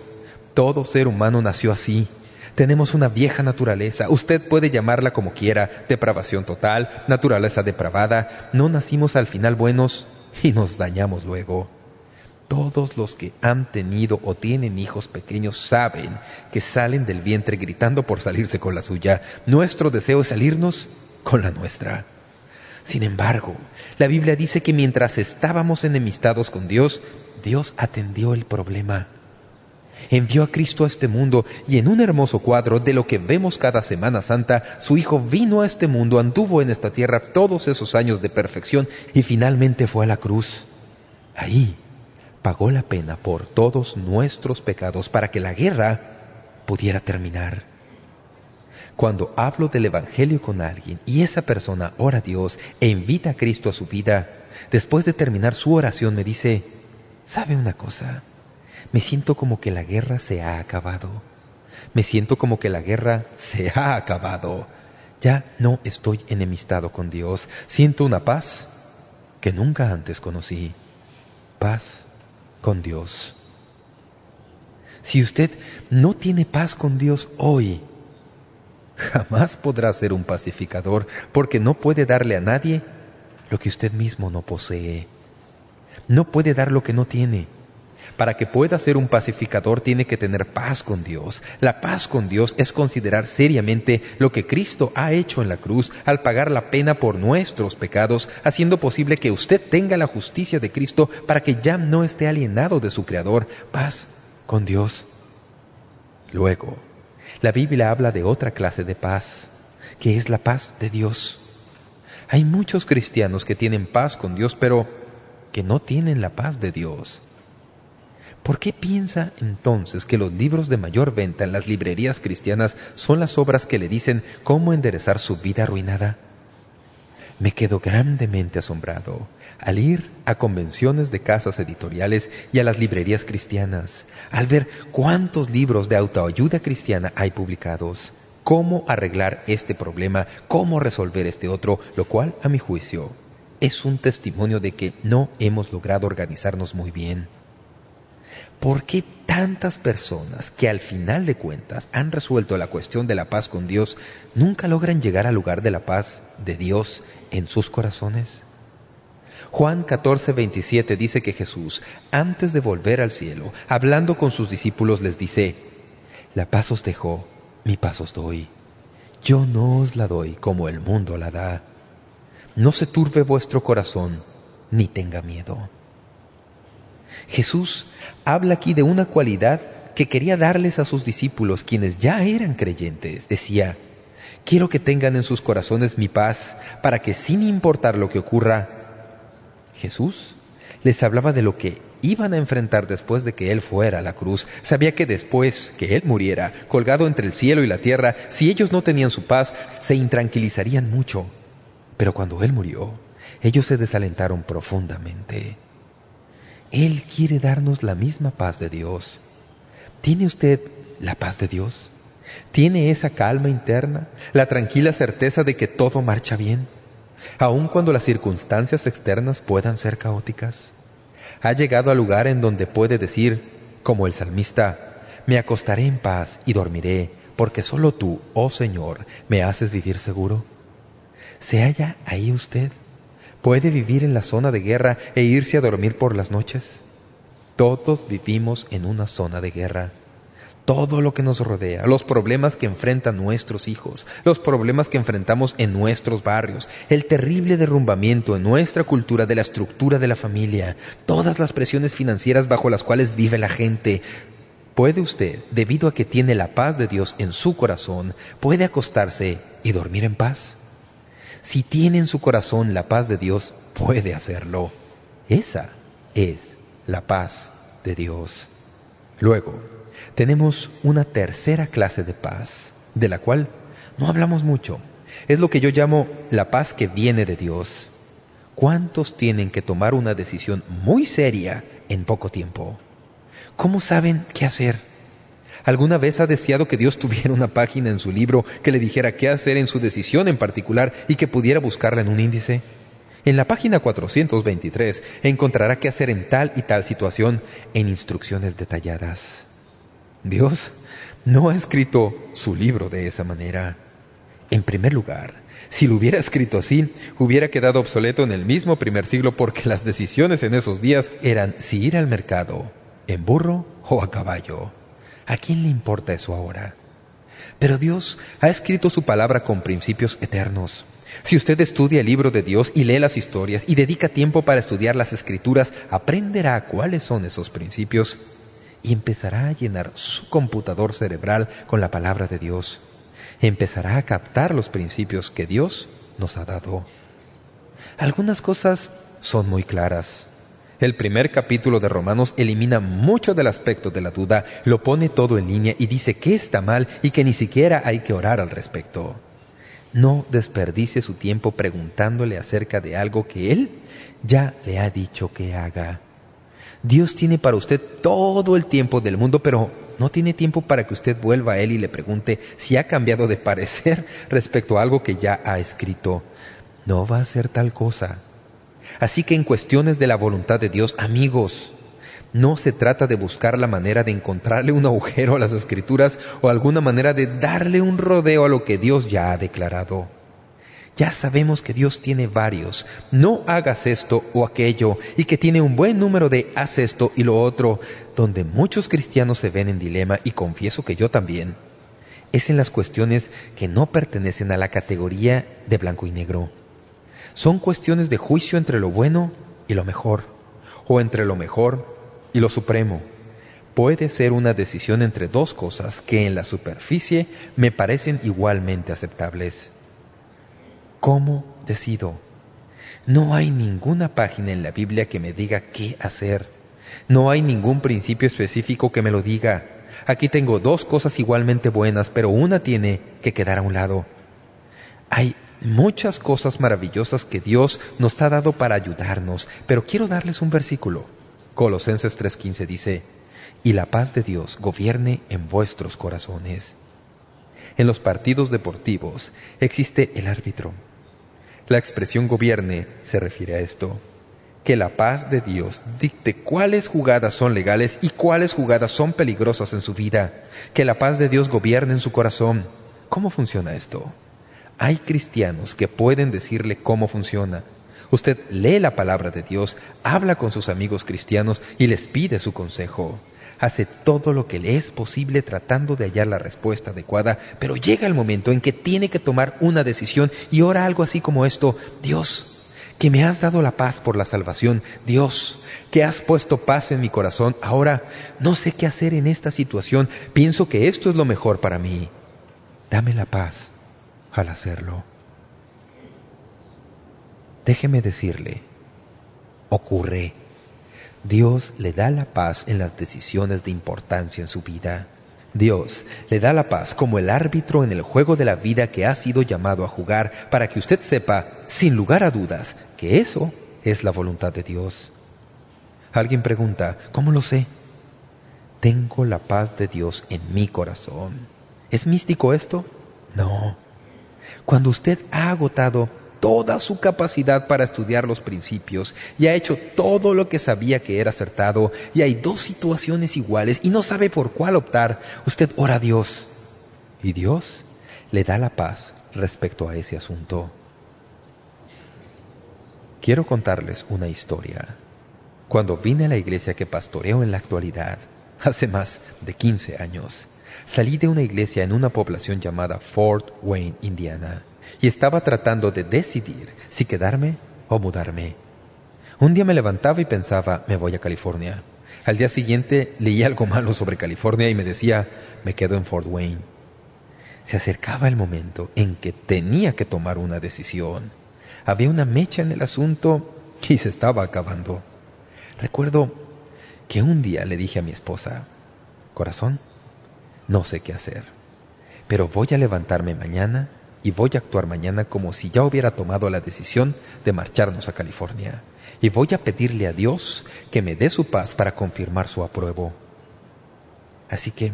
Todo ser humano nació así. Tenemos una vieja naturaleza. Usted puede llamarla como quiera, depravación total, naturaleza depravada. No nacimos al final buenos y nos dañamos luego. Todos los que han tenido o tienen hijos pequeños saben que salen del vientre gritando por salirse con la suya. Nuestro deseo es salirnos con la nuestra. Sin embargo, la Biblia dice que mientras estábamos enemistados con Dios, Dios atendió el problema. Envió a Cristo a este mundo y en un hermoso cuadro de lo que vemos cada Semana Santa, su Hijo vino a este mundo, anduvo en esta tierra todos esos años de perfección y finalmente fue a la cruz. Ahí pagó la pena por todos nuestros pecados para que la guerra pudiera terminar. Cuando hablo del Evangelio con alguien y esa persona ora a Dios e invita a Cristo a su vida, después de terminar su oración me dice, ¿sabe una cosa? Me siento como que la guerra se ha acabado. Me siento como que la guerra se ha acabado. Ya no estoy enemistado con Dios. Siento una paz que nunca antes conocí. Paz con Dios. Si usted no tiene paz con Dios hoy, jamás podrá ser un pacificador porque no puede darle a nadie lo que usted mismo no posee. No puede dar lo que no tiene. Para que pueda ser un pacificador tiene que tener paz con Dios. La paz con Dios es considerar seriamente lo que Cristo ha hecho en la cruz al pagar la pena por nuestros pecados, haciendo posible que usted tenga la justicia de Cristo para que ya no esté alienado de su Creador. Paz con Dios. Luego, la Biblia habla de otra clase de paz, que es la paz de Dios. Hay muchos cristianos que tienen paz con Dios, pero que no tienen la paz de Dios. ¿Por qué piensa entonces que los libros de mayor venta en las librerías cristianas son las obras que le dicen cómo enderezar su vida arruinada? Me quedo grandemente asombrado al ir a convenciones de casas editoriales y a las librerías cristianas, al ver cuántos libros de autoayuda cristiana hay publicados, cómo arreglar este problema, cómo resolver este otro, lo cual, a mi juicio, es un testimonio de que no hemos logrado organizarnos muy bien. ¿Por qué tantas personas que al final de cuentas han resuelto la cuestión de la paz con Dios nunca logran llegar al lugar de la paz de Dios en sus corazones? Juan 14, 27 dice que Jesús, antes de volver al cielo, hablando con sus discípulos, les dice, La paz os dejo, mi paz os doy. Yo no os la doy como el mundo la da. No se turbe vuestro corazón, ni tenga miedo. Jesús habla aquí de una cualidad que quería darles a sus discípulos, quienes ya eran creyentes. Decía, quiero que tengan en sus corazones mi paz, para que sin importar lo que ocurra, Jesús les hablaba de lo que iban a enfrentar después de que Él fuera a la cruz. Sabía que después que Él muriera, colgado entre el cielo y la tierra, si ellos no tenían su paz, se intranquilizarían mucho. Pero cuando Él murió, ellos se desalentaron profundamente. Él quiere darnos la misma paz de Dios. ¿Tiene usted la paz de Dios? ¿Tiene esa calma interna, la tranquila certeza de que todo marcha bien? aun cuando las circunstancias externas puedan ser caóticas. Ha llegado al lugar en donde puede decir, como el salmista, «Me acostaré en paz y dormiré, porque solo tú, oh Señor, me haces vivir seguro». ¿Se halla ahí usted? ¿Puede vivir en la zona de guerra e irse a dormir por las noches? Todos vivimos en una zona de guerra todo lo que nos rodea, los problemas que enfrentan nuestros hijos, los problemas que enfrentamos en nuestros barrios, el terrible derrumbamiento en nuestra cultura de la estructura de la familia, todas las presiones financieras bajo las cuales vive la gente. ¿Puede usted, debido a que tiene la paz de Dios en su corazón, puede acostarse y dormir en paz? Si tiene en su corazón la paz de Dios, puede hacerlo. Esa es la paz de Dios. Luego, tenemos una tercera clase de paz, de la cual no hablamos mucho. Es lo que yo llamo la paz que viene de Dios. ¿Cuántos tienen que tomar una decisión muy seria en poco tiempo? ¿Cómo saben qué hacer? ¿Alguna vez ha deseado que Dios tuviera una página en su libro que le dijera qué hacer en su decisión en particular y que pudiera buscarla en un índice? En la página 423 encontrará qué hacer en tal y tal situación en instrucciones detalladas. Dios no ha escrito su libro de esa manera. En primer lugar, si lo hubiera escrito así, hubiera quedado obsoleto en el mismo primer siglo porque las decisiones en esos días eran si ir al mercado, en burro o a caballo. ¿A quién le importa eso ahora? Pero Dios ha escrito su palabra con principios eternos. Si usted estudia el libro de Dios y lee las historias y dedica tiempo para estudiar las escrituras, aprenderá cuáles son esos principios y empezará a llenar su computador cerebral con la palabra de Dios. Empezará a captar los principios que Dios nos ha dado. Algunas cosas son muy claras. El primer capítulo de Romanos elimina mucho del aspecto de la duda, lo pone todo en línea y dice que está mal y que ni siquiera hay que orar al respecto. No desperdicie su tiempo preguntándole acerca de algo que Él ya le ha dicho que haga. Dios tiene para usted todo el tiempo del mundo, pero no tiene tiempo para que usted vuelva a Él y le pregunte si ha cambiado de parecer respecto a algo que ya ha escrito. No va a hacer tal cosa. Así que en cuestiones de la voluntad de Dios, amigos, no se trata de buscar la manera de encontrarle un agujero a las Escrituras o alguna manera de darle un rodeo a lo que Dios ya ha declarado. Ya sabemos que Dios tiene varios. No hagas esto o aquello y que tiene un buen número de haz esto y lo otro, donde muchos cristianos se ven en dilema y confieso que yo también. Es en las cuestiones que no pertenecen a la categoría de blanco y negro. Son cuestiones de juicio entre lo bueno y lo mejor, o entre lo mejor y lo supremo. Puede ser una decisión entre dos cosas que en la superficie me parecen igualmente aceptables. ¿Cómo decido? No hay ninguna página en la Biblia que me diga qué hacer. No hay ningún principio específico que me lo diga. Aquí tengo dos cosas igualmente buenas, pero una tiene que quedar a un lado. Hay muchas cosas maravillosas que Dios nos ha dado para ayudarnos, pero quiero darles un versículo. Colosenses 3.15 dice, «Y la paz de Dios gobierne en vuestros corazones». En los partidos deportivos existe el árbitro. La expresión gobierne se refiere a esto. Que la paz de Dios dicte cuáles jugadas son legales y cuáles jugadas son peligrosas en su vida. Que la paz de Dios gobierne en su corazón. ¿Cómo funciona esto? Hay cristianos que pueden decirle cómo funciona. Usted lee la palabra de Dios, habla con sus amigos cristianos y les pide su consejo. Hace todo lo que le es posible tratando de hallar la respuesta adecuada, pero llega el momento en que tiene que tomar una decisión y ora algo así como esto, Dios, que me has dado la paz por la salvación, Dios, que has puesto paz en mi corazón, ahora no sé qué hacer en esta situación, pienso que esto es lo mejor para mí. Dame la paz al hacerlo. Déjeme decirle, ocurre. Dios le da la paz en las decisiones de importancia en su vida. Dios le da la paz como el árbitro en el juego de la vida que ha sido llamado a jugar para que usted sepa, sin lugar a dudas, que eso es la voluntad de Dios. Alguien pregunta, ¿cómo lo sé? Tengo la paz de Dios en mi corazón. ¿Es místico esto? No. Cuando usted ha agotado toda su capacidad para estudiar los principios y ha hecho todo lo que sabía que era acertado y hay dos situaciones iguales y no sabe por cuál optar, usted ora a Dios y Dios le da la paz respecto a ese asunto. Quiero contarles una historia. Cuando vine a la iglesia que pastoreo en la actualidad, hace más de 15 años, salí de una iglesia en una población llamada Fort Wayne, Indiana y estaba tratando de decidir si quedarme o mudarme. Un día me levantaba y pensaba, me voy a California. Al día siguiente leí algo malo sobre California y me decía, me quedo en Fort Wayne. Se acercaba el momento en que tenía que tomar una decisión. Había una mecha en el asunto y se estaba acabando. Recuerdo que un día le dije a mi esposa, corazón, no sé qué hacer, pero voy a levantarme mañana y voy a actuar mañana como si ya hubiera tomado la decisión de marcharnos a California. Y voy a pedirle a Dios que me dé su paz para confirmar su apruebo. Así que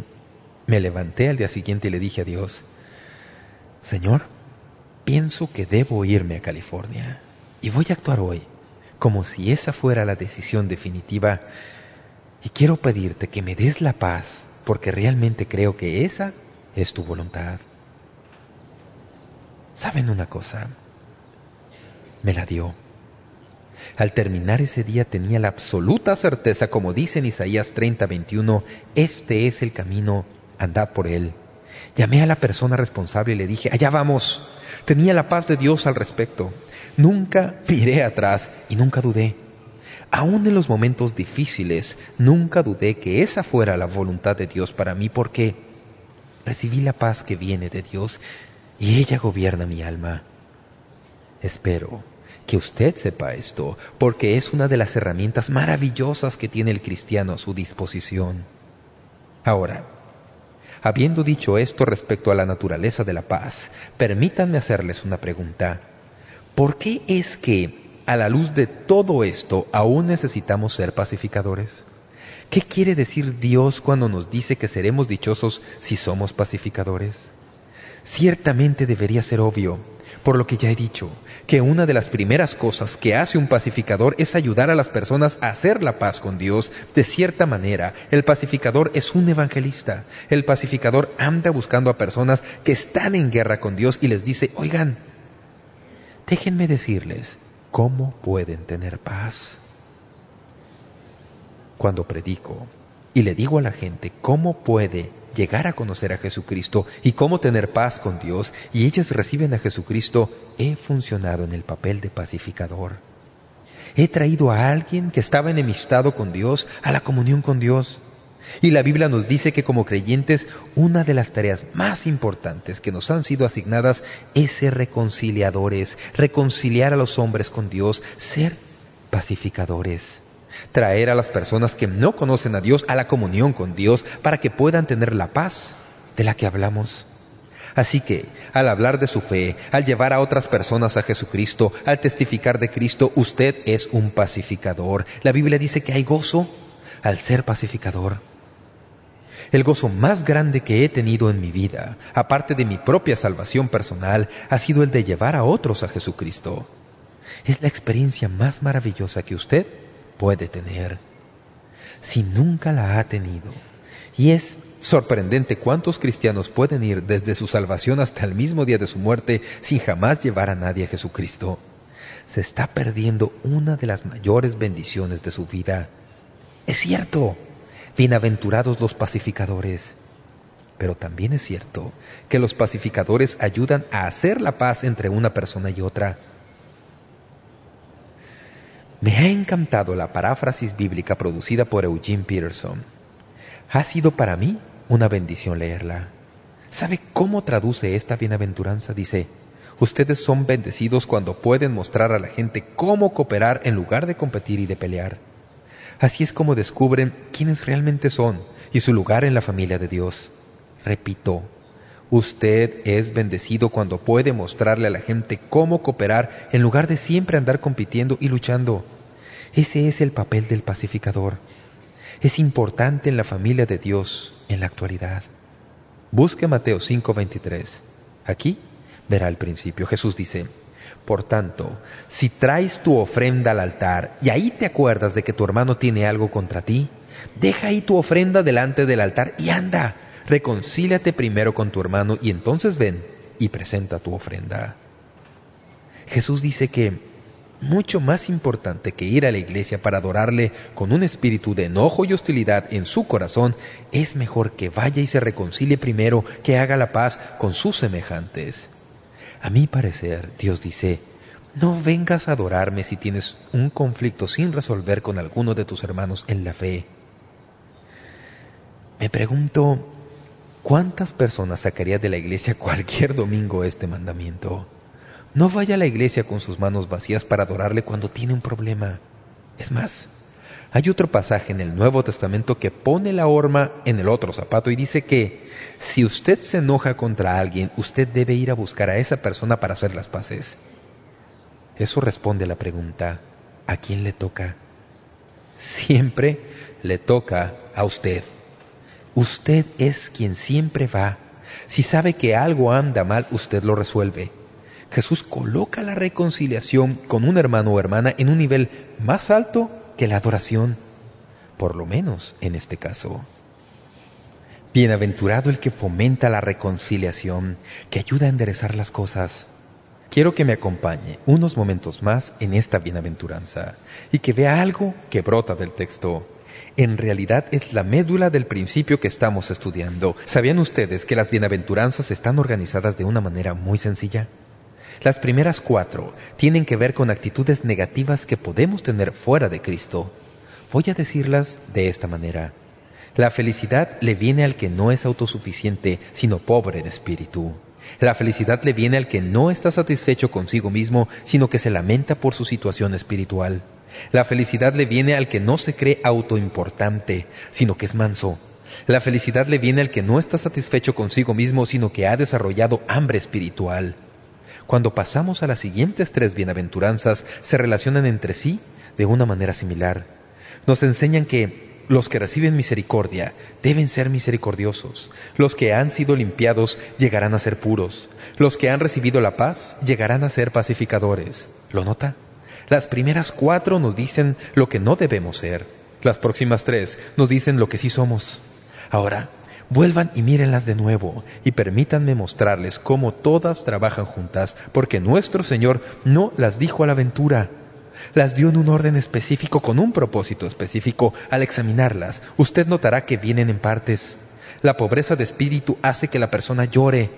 me levanté al día siguiente y le dije a Dios, Señor, pienso que debo irme a California y voy a actuar hoy como si esa fuera la decisión definitiva y quiero pedirte que me des la paz porque realmente creo que esa es tu voluntad. ¿Saben una cosa? Me la dio. Al terminar ese día tenía la absoluta certeza, como dice en Isaías 30, 21, este es el camino, andad por él. Llamé a la persona responsable y le dije, allá vamos. Tenía la paz de Dios al respecto. Nunca miré atrás y nunca dudé. Aún en los momentos difíciles, nunca dudé que esa fuera la voluntad de Dios para mí porque recibí la paz que viene de Dios y ella gobierna mi alma. Espero que usted sepa esto, porque es una de las herramientas maravillosas que tiene el cristiano a su disposición. Ahora, habiendo dicho esto respecto a la naturaleza de la paz, permítanme hacerles una pregunta. ¿Por qué es que, a la luz de todo esto, aún necesitamos ser pacificadores? ¿Qué quiere decir Dios cuando nos dice que seremos dichosos si somos pacificadores? Ciertamente debería ser obvio, por lo que ya he dicho, que una de las primeras cosas que hace un pacificador es ayudar a las personas a hacer la paz con Dios. De cierta manera, el pacificador es un evangelista. El pacificador anda buscando a personas que están en guerra con Dios y les dice, oigan, déjenme decirles cómo pueden tener paz. Cuando predico y le digo a la gente cómo puede llegar a conocer a Jesucristo y cómo tener paz con Dios y ellas reciben a Jesucristo, he funcionado en el papel de pacificador. He traído a alguien que estaba enemistado con Dios a la comunión con Dios. Y la Biblia nos dice que como creyentes una de las tareas más importantes que nos han sido asignadas es ser reconciliadores, reconciliar a los hombres con Dios, ser pacificadores traer a las personas que no conocen a Dios a la comunión con Dios para que puedan tener la paz de la que hablamos. Así que, al hablar de su fe, al llevar a otras personas a Jesucristo, al testificar de Cristo, usted es un pacificador. La Biblia dice que hay gozo al ser pacificador. El gozo más grande que he tenido en mi vida, aparte de mi propia salvación personal, ha sido el de llevar a otros a Jesucristo. Es la experiencia más maravillosa que usted puede tener si nunca la ha tenido. Y es sorprendente cuántos cristianos pueden ir desde su salvación hasta el mismo día de su muerte sin jamás llevar a nadie a Jesucristo. Se está perdiendo una de las mayores bendiciones de su vida. Es cierto, bienaventurados los pacificadores. Pero también es cierto que los pacificadores ayudan a hacer la paz entre una persona y otra. Me ha encantado la paráfrasis bíblica producida por Eugene Peterson. Ha sido para mí una bendición leerla. ¿Sabe cómo traduce esta bienaventuranza? Dice, ustedes son bendecidos cuando pueden mostrar a la gente cómo cooperar en lugar de competir y de pelear. Así es como descubren quiénes realmente son y su lugar en la familia de Dios. Repito, usted es bendecido cuando puede mostrarle a la gente cómo cooperar en lugar de siempre andar compitiendo y luchando. Ese es el papel del pacificador. Es importante en la familia de Dios en la actualidad. Busque Mateo 5:23. Aquí verá el principio. Jesús dice, Por tanto, si traes tu ofrenda al altar y ahí te acuerdas de que tu hermano tiene algo contra ti, deja ahí tu ofrenda delante del altar y anda, reconcíliate primero con tu hermano y entonces ven y presenta tu ofrenda. Jesús dice que mucho más importante que ir a la iglesia para adorarle con un espíritu de enojo y hostilidad en su corazón, es mejor que vaya y se reconcilie primero, que haga la paz con sus semejantes. A mi parecer, Dios dice, no vengas a adorarme si tienes un conflicto sin resolver con alguno de tus hermanos en la fe. Me pregunto, ¿cuántas personas sacaría de la iglesia cualquier domingo este mandamiento? No vaya a la iglesia con sus manos vacías para adorarle cuando tiene un problema. Es más, hay otro pasaje en el Nuevo Testamento que pone la horma en el otro zapato y dice que si usted se enoja contra alguien, usted debe ir a buscar a esa persona para hacer las paces. Eso responde a la pregunta, ¿a quién le toca? Siempre le toca a usted. Usted es quien siempre va. Si sabe que algo anda mal, usted lo resuelve. Jesús coloca la reconciliación con un hermano o hermana en un nivel más alto que la adoración, por lo menos en este caso. Bienaventurado el que fomenta la reconciliación, que ayuda a enderezar las cosas. Quiero que me acompañe unos momentos más en esta bienaventuranza y que vea algo que brota del texto. En realidad es la médula del principio que estamos estudiando. ¿Sabían ustedes que las bienaventuranzas están organizadas de una manera muy sencilla? Las primeras cuatro tienen que ver con actitudes negativas que podemos tener fuera de Cristo. Voy a decirlas de esta manera. La felicidad le viene al que no es autosuficiente, sino pobre en espíritu. La felicidad le viene al que no está satisfecho consigo mismo, sino que se lamenta por su situación espiritual. La felicidad le viene al que no se cree autoimportante, sino que es manso. La felicidad le viene al que no está satisfecho consigo mismo, sino que ha desarrollado hambre espiritual. Cuando pasamos a las siguientes tres bienaventuranzas, se relacionan entre sí de una manera similar. Nos enseñan que los que reciben misericordia deben ser misericordiosos. Los que han sido limpiados llegarán a ser puros. Los que han recibido la paz llegarán a ser pacificadores. ¿Lo nota? Las primeras cuatro nos dicen lo que no debemos ser. Las próximas tres nos dicen lo que sí somos. Ahora, Vuelvan y mírenlas de nuevo y permítanme mostrarles cómo todas trabajan juntas, porque nuestro Señor no las dijo a la aventura. Las dio en un orden específico con un propósito específico. Al examinarlas, usted notará que vienen en partes. La pobreza de espíritu hace que la persona llore.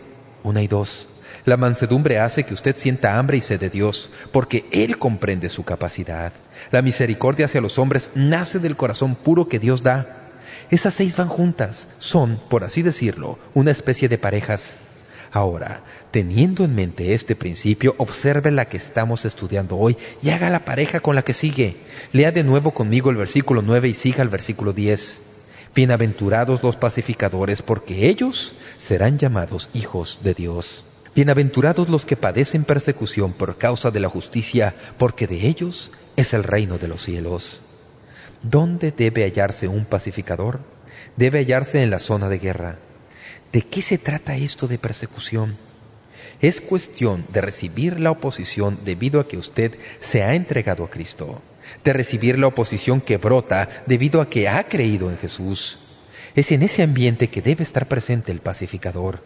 Una y dos. La mansedumbre hace que usted sienta hambre y sed de Dios, porque Él comprende su capacidad. La misericordia hacia los hombres nace del corazón puro que Dios da. Esas seis van juntas, son, por así decirlo, una especie de parejas. Ahora, teniendo en mente este principio, observe la que estamos estudiando hoy y haga la pareja con la que sigue. Lea de nuevo conmigo el versículo 9 y siga el versículo 10. Bienaventurados los pacificadores, porque ellos serán llamados hijos de Dios. Bienaventurados los que padecen persecución por causa de la justicia, porque de ellos es el reino de los cielos. ¿Dónde debe hallarse un pacificador? Debe hallarse en la zona de guerra. ¿De qué se trata esto de persecución? Es cuestión de recibir la oposición debido a que usted se ha entregado a Cristo, de recibir la oposición que brota debido a que ha creído en Jesús. Es en ese ambiente que debe estar presente el pacificador.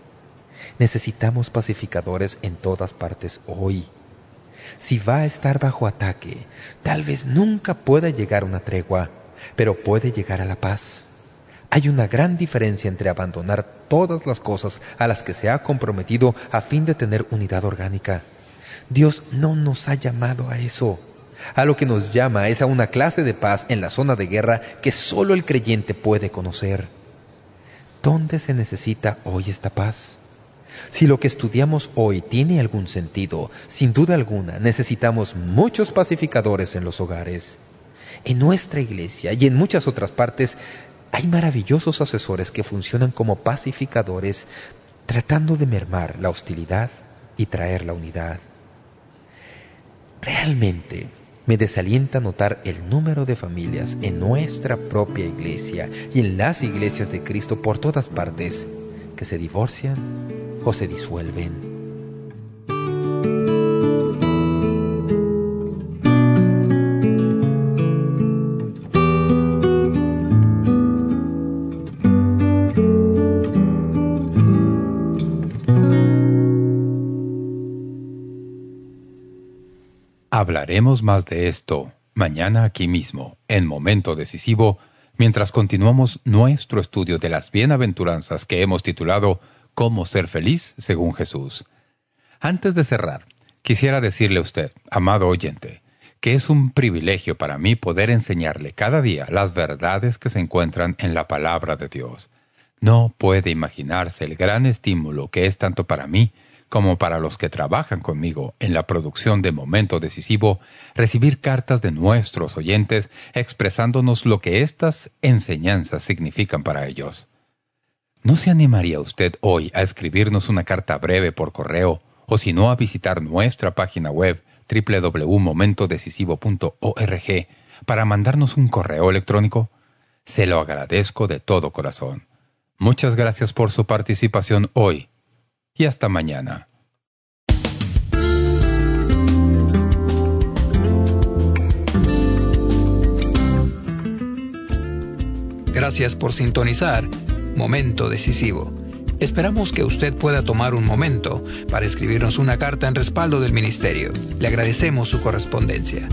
Necesitamos pacificadores en todas partes hoy si va a estar bajo ataque, tal vez nunca pueda llegar a una tregua, pero puede llegar a la paz. Hay una gran diferencia entre abandonar todas las cosas a las que se ha comprometido a fin de tener unidad orgánica. Dios no nos ha llamado a eso. A lo que nos llama es a una clase de paz en la zona de guerra que solo el creyente puede conocer. ¿Dónde se necesita hoy esta paz? Si lo que estudiamos hoy tiene algún sentido, sin duda alguna necesitamos muchos pacificadores en los hogares. En nuestra iglesia y en muchas otras partes hay maravillosos asesores que funcionan como pacificadores tratando de mermar la hostilidad y traer la unidad. Realmente me desalienta notar el número de familias en nuestra propia iglesia y en las iglesias de Cristo por todas partes que se divorcian o se disuelven. Hablaremos más de esto mañana aquí mismo, en Momento Decisivo, mientras continuamos nuestro estudio de las bienaventuranzas que hemos titulado Cómo ser feliz según Jesús. Antes de cerrar, quisiera decirle a usted, amado oyente, que es un privilegio para mí poder enseñarle cada día las verdades que se encuentran en la palabra de Dios. No puede imaginarse el gran estímulo que es tanto para mí como para los que trabajan conmigo en la producción de Momento Decisivo, recibir cartas de nuestros oyentes expresándonos lo que estas enseñanzas significan para ellos. ¿No se animaría usted hoy a escribirnos una carta breve por correo o si no a visitar nuestra página web www.momentodecisivo.org para mandarnos un correo electrónico? Se lo agradezco de todo corazón. Muchas gracias por su participación hoy y hasta mañana. Gracias por sintonizar Momento Decisivo. Esperamos que usted pueda tomar un momento para escribirnos una carta en respaldo del Ministerio. Le agradecemos su correspondencia.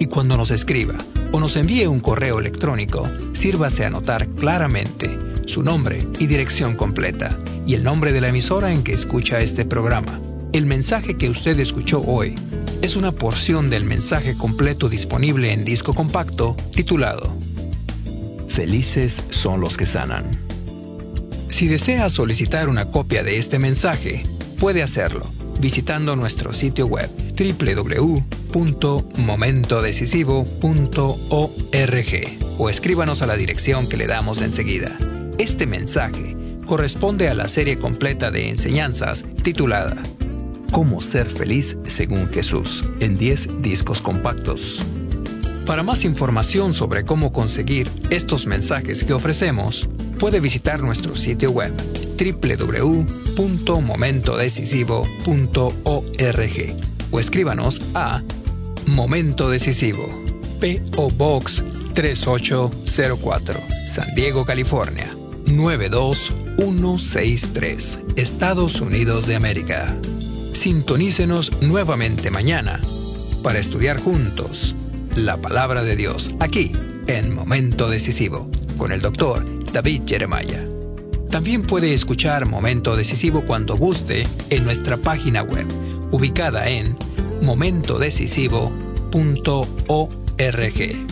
Y cuando nos escriba o nos envíe un correo electrónico, sírvase a anotar claramente su nombre y dirección completa y el nombre de la emisora en que escucha este programa. El mensaje que usted escuchó hoy es una porción del mensaje completo disponible en disco compacto titulado Felices son los que sanan. Si desea solicitar una copia de este mensaje, puede hacerlo visitando nuestro sitio web www.momentodecisivo.org o escríbanos a la dirección que le damos enseguida. Este mensaje corresponde a la serie completa de enseñanzas titulada Cómo ser feliz según Jesús en 10 discos compactos. Para más información sobre cómo conseguir estos mensajes que ofrecemos, puede visitar nuestro sitio web www.momentodecisivo.org o escríbanos a Momento Decisivo, P.O. Box 3804, San Diego, California 92163, Estados Unidos de América. Sintonícenos nuevamente mañana para estudiar juntos la palabra de Dios aquí en Momento Decisivo con el doctor David Jeremiah. También puede escuchar Momento Decisivo cuando guste en nuestra página web, ubicada en momentodecisivo.org.